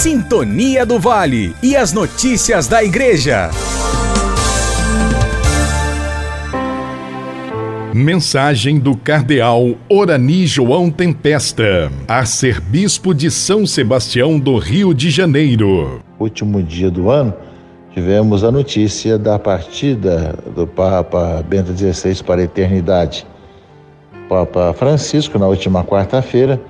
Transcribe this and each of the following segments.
Sintonia do Vale e as notícias da Igreja. Mensagem do Cardeal Orani João Tempesta, arcebispo de São Sebastião do Rio de Janeiro. Último dia do ano, tivemos a notícia da partida do Papa Bento XVI para a eternidade. O Papa Francisco, na última quarta-feira,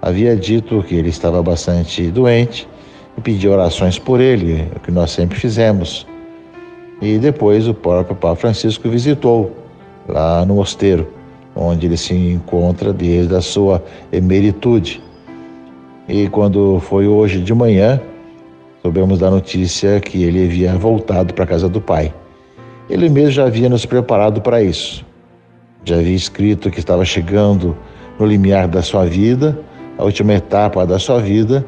havia dito que ele estava bastante doente e pediu orações por ele, o que nós sempre fizemos. E depois o próprio Papa Francisco visitou lá no mosteiro, onde ele se encontra desde a sua emeritude. E quando foi hoje de manhã, soubemos da notícia que ele havia voltado para a casa do pai. Ele mesmo já havia nos preparado para isso. Já havia escrito que estava chegando no limiar da sua vida, a última etapa da sua vida,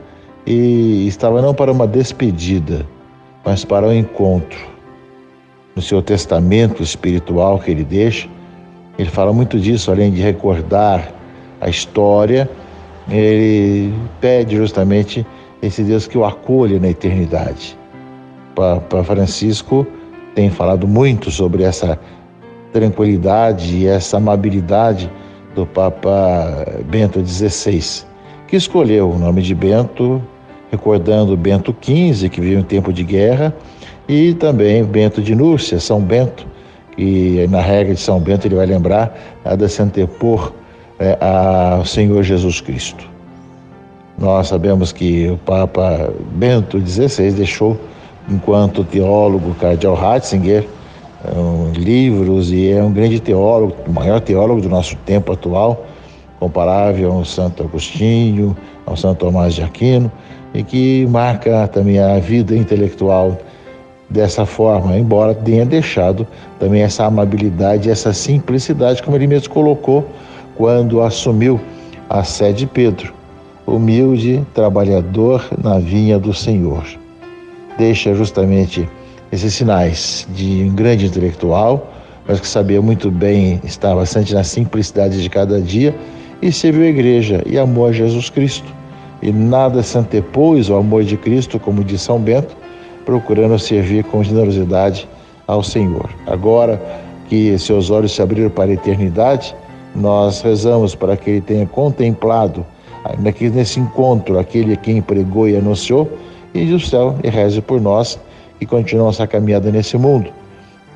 e estava não para uma despedida, mas para um encontro no seu testamento espiritual que ele deixa, ele fala muito disso, além de recordar a história, ele pede justamente esse Deus que o acolha na eternidade. Para Francisco tem falado muito sobre essa tranquilidade e essa amabilidade do Papa Bento XVI, que escolheu o nome de Bento, recordando Bento XV, que viveu um tempo de guerra, e também Bento de Núrcia, São Bento, e na regra de São Bento ele vai lembrar a de se antepor é, ao Senhor Jesus Cristo. Nós sabemos que o Papa Bento XVI deixou, enquanto teólogo, cardeal Ratzinger, um, livros e é um grande teólogo, o maior teólogo do nosso tempo atual, comparável ao Santo Agostinho, ao Santo Tomás de Aquino, e que marca também a vida intelectual dessa forma, embora tenha deixado também essa amabilidade, essa simplicidade, como ele mesmo colocou quando assumiu a sede de Pedro, humilde trabalhador na vinha do Senhor. Deixa justamente esses sinais de um grande intelectual, mas que sabia muito bem estar bastante na simplicidade de cada dia e serviu a igreja e amou a Jesus Cristo. E nada se antepôs ao amor de Cristo, como diz São Bento, procurando servir com generosidade ao Senhor. Agora que seus olhos se abriram para a eternidade, nós rezamos para que ele tenha contemplado nesse encontro aquele a quem pregou e anunciou, e do céu e reze por nós que continuamos a caminhada nesse mundo.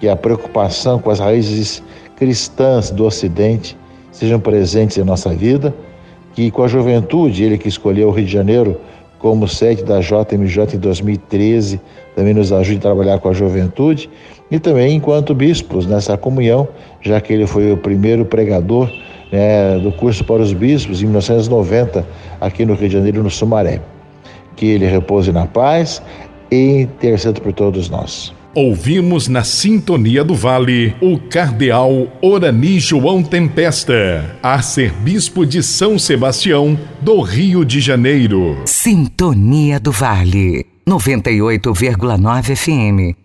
Que a preocupação com as raízes cristãs do Ocidente sejam presentes em nossa vida, que com a juventude, ele que escolheu o Rio de Janeiro como sede da JMJ em 2013, também nos ajude a trabalhar com a juventude e também enquanto bispos nessa comunhão, já que ele foi o primeiro pregador né, do curso para os bispos em 1990 aqui no Rio de Janeiro, no Sumaré. Que ele repouse na paz e interceda por todos nós. Ouvimos na Sintonia do Vale o Cardeal Orani João Tempesta, arcebispo de São Sebastião, do Rio de Janeiro. Sintonia do Vale, 98,9 FM.